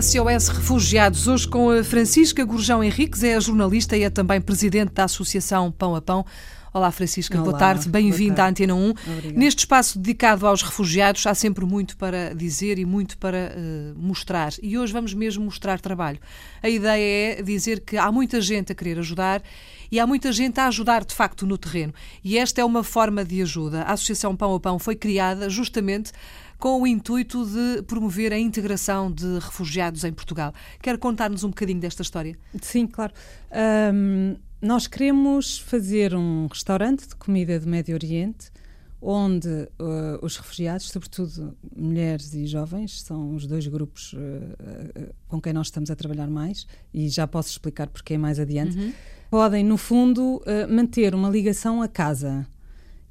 SOS Refugiados, hoje com a Francisca Gurjão Henriques, é a jornalista e é também presidente da Associação Pão a Pão. Olá, Francisca, Olá, boa tarde, bem-vinda à Antena 1. Obrigada. Neste espaço dedicado aos refugiados, há sempre muito para dizer e muito para uh, mostrar. E hoje vamos mesmo mostrar trabalho. A ideia é dizer que há muita gente a querer ajudar e há muita gente a ajudar de facto no terreno. E esta é uma forma de ajuda. A Associação Pão a Pão foi criada justamente com o intuito de promover a integração de refugiados em Portugal. Quer contar-nos um bocadinho desta história? Sim, claro. Um, nós queremos fazer um restaurante de comida do Médio Oriente onde uh, os refugiados, sobretudo mulheres e jovens, são os dois grupos uh, uh, com quem nós estamos a trabalhar mais, e já posso explicar porque é mais adiante, uhum. podem, no fundo, manter uma ligação a casa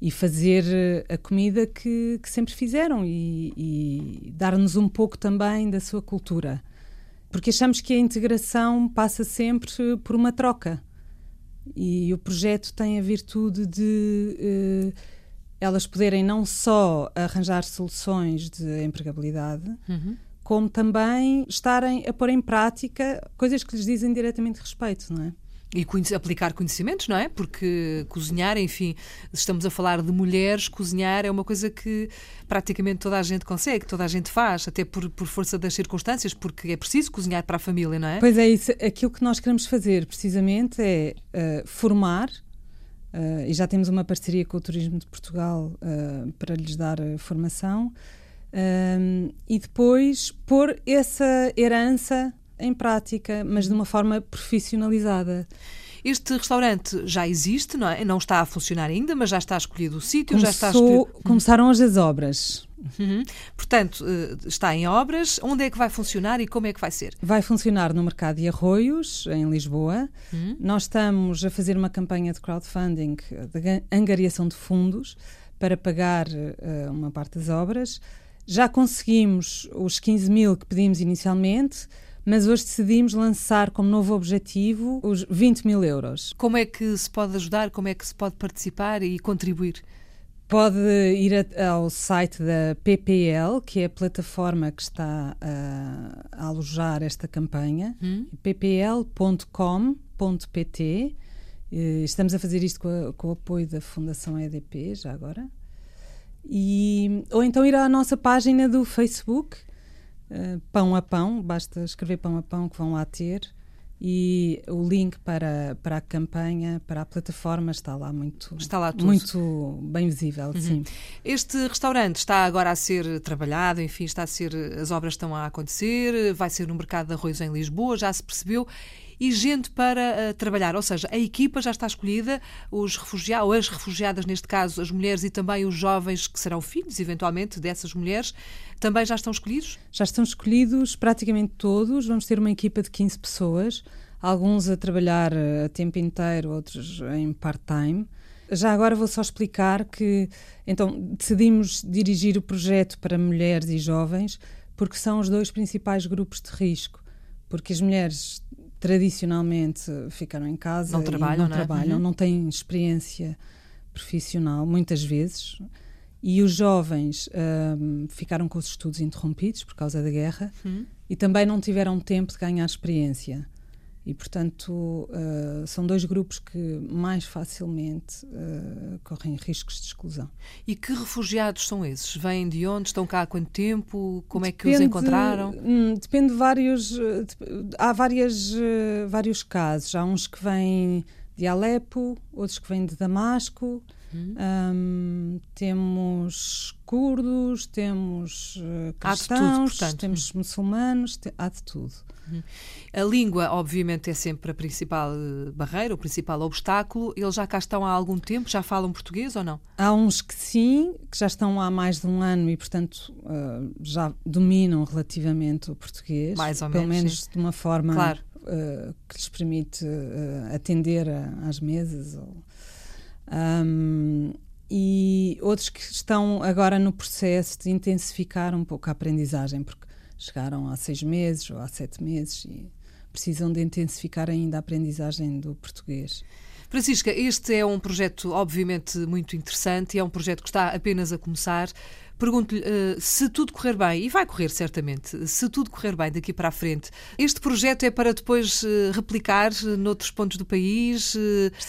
e fazer a comida que, que sempre fizeram e, e dar-nos um pouco também da sua cultura. Porque achamos que a integração passa sempre por uma troca. E o projeto tem a virtude de eh, elas poderem não só arranjar soluções de empregabilidade, uhum. como também estarem a pôr em prática coisas que lhes dizem diretamente respeito, não é? E aplicar conhecimentos, não é? Porque cozinhar, enfim, estamos a falar de mulheres, cozinhar é uma coisa que praticamente toda a gente consegue, toda a gente faz, até por, por força das circunstâncias, porque é preciso cozinhar para a família, não é? Pois é, isso, aquilo que nós queremos fazer precisamente é uh, formar, uh, e já temos uma parceria com o Turismo de Portugal uh, para lhes dar formação, e depois pôr essa herança em prática, mas de uma forma profissionalizada. Este restaurante já existe, não é? Não está a funcionar ainda, mas já está escolhido o sítio, já está escolhido... Começaram hoje as obras. Uhum. Portanto, eh, está em obras. Onde é que vai funcionar e como é que vai ser? Vai funcionar no Mercado de Arroios, em Lisboa. Uhum. Nós estamos a fazer uma campanha de crowdfunding, de angariação de fundos, para pagar uh, uma parte das obras. Já conseguimos os 15 mil que pedimos inicialmente mas hoje decidimos lançar como novo objetivo os 20 mil euros. Como é que se pode ajudar? Como é que se pode participar e contribuir? Pode ir ao site da PPL, que é a plataforma que está a, a alojar esta campanha, hum? ppl.com.pt. Estamos a fazer isto com, a, com, o apoio da Fundação EDP, já agora. E, ou então ir à nossa página do Facebook, eh, pão a pão, basta escrever pão a pão que vão lá ter e o link para, para a campanha, para a plataforma está lá muito está lá tudo. muito bem visível, uhum. sim. Este restaurante está agora a ser trabalhado, enfim, está a ser as obras estão a acontecer, vai ser no mercado de arroz em Lisboa, já se percebeu e gente para uh, trabalhar. Ou seja, a equipa já está escolhida, os refugiados, ou as refugiadas, neste caso, as mulheres e também os jovens que serão filhos, eventualmente, dessas mulheres, também já estão escolhidos? Já estão escolhidos praticamente todos. Vamos ter uma equipa de 15 pessoas, alguns a trabalhar eh, a tempo inteiro, outros em part-time. Já agora vou só explicar que então decidimos dirigir o projeto para mulheres e jovens porque são os dois principais grupos de risco. Porque as mulheres tradicionalmente ficaram em casa não trabalham, não, não, é? trabalham, uhum. não têm experiência profissional, muitas vezes. E os jovens um, ficaram com os estudos interrompidos por causa da guerra uhum. e também não tiveram tempo de ganhar experiência. E, portanto, uh, são dois grupos que mais facilmente uh, correm riscos de exclusão. E que refugiados são esses? Vêm de onde? Estão cá há quanto tempo? Como depende, é que os encontraram? Hum, depende de vários. Há várias, uh, vários casos. Há uns que vêm de Alepo, outros que vêm de Damasco. Uhum. Um, temos curdos, temos uh, cristãos, tudo, temos muçulmanos, te, há de tudo. Uhum. A língua, obviamente, é sempre a principal eh, barreira, o principal obstáculo. Eles já cá estão há algum tempo? Já falam português ou não? Há uns que sim, que já estão há mais de um ano e, portanto, uh, já dominam relativamente o português. Mais ou pelo menos. menos sim. de uma forma claro. uh, que lhes permite atender a, às mesas. Ou, um, e outros que estão agora no processo de intensificar um pouco a aprendizagem, porque chegaram há seis meses ou há sete meses e precisam de intensificar ainda a aprendizagem do português. Francisca, este é um projeto obviamente muito interessante e é um projeto que está apenas a começar. Pergunto-lhe uh, se tudo correr bem, e vai correr certamente, se tudo correr bem daqui para a frente, este projeto é para depois uh, replicar noutros pontos do país,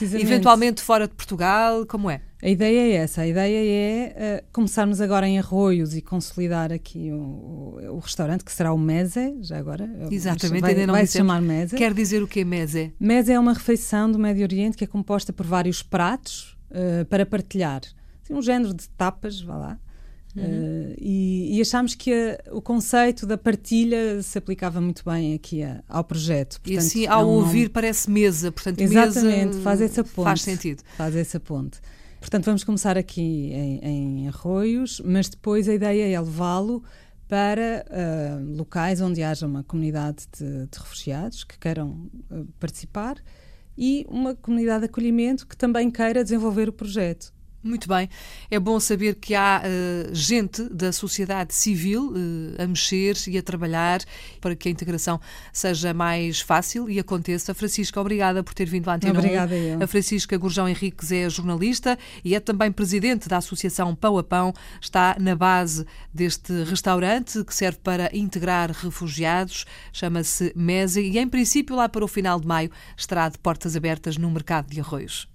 eventualmente fora de Portugal, como é? A ideia é essa. A ideia é uh, começarmos agora em Arroios e consolidar aqui o, o, o restaurante, que será o Meze, já agora. Exatamente, vai, ainda não vai se chamar Meze. Quer dizer o que é Meze? Meze é uma refeição do Médio Oriente que é composta por vários pratos uh, para partilhar. Assim, um género de tapas, vá lá. Uhum. Uh, e, e achámos que a, o conceito da partilha se aplicava muito bem aqui a, ao projeto. Portanto, e assim, ao é um ouvir, nome... parece mesa. Portanto, Exatamente, mesa faz essa ponte. Faz sentido. Faz essa ponte. Portanto, vamos começar aqui em, em Arroios, mas depois a ideia é levá-lo para uh, locais onde haja uma comunidade de, de refugiados que queiram uh, participar e uma comunidade de acolhimento que também queira desenvolver o projeto. Muito bem. É bom saber que há uh, gente da sociedade civil uh, a mexer e a trabalhar para que a integração seja mais fácil e aconteça. Francisca, obrigada por ter vindo à Antena Obrigada eu. A Francisca Gurjão Henriques é jornalista e é também presidente da Associação Pão a Pão. Está na base deste restaurante que serve para integrar refugiados. Chama-se Mese e, em princípio, lá para o final de maio, estará de portas abertas no mercado de arroios.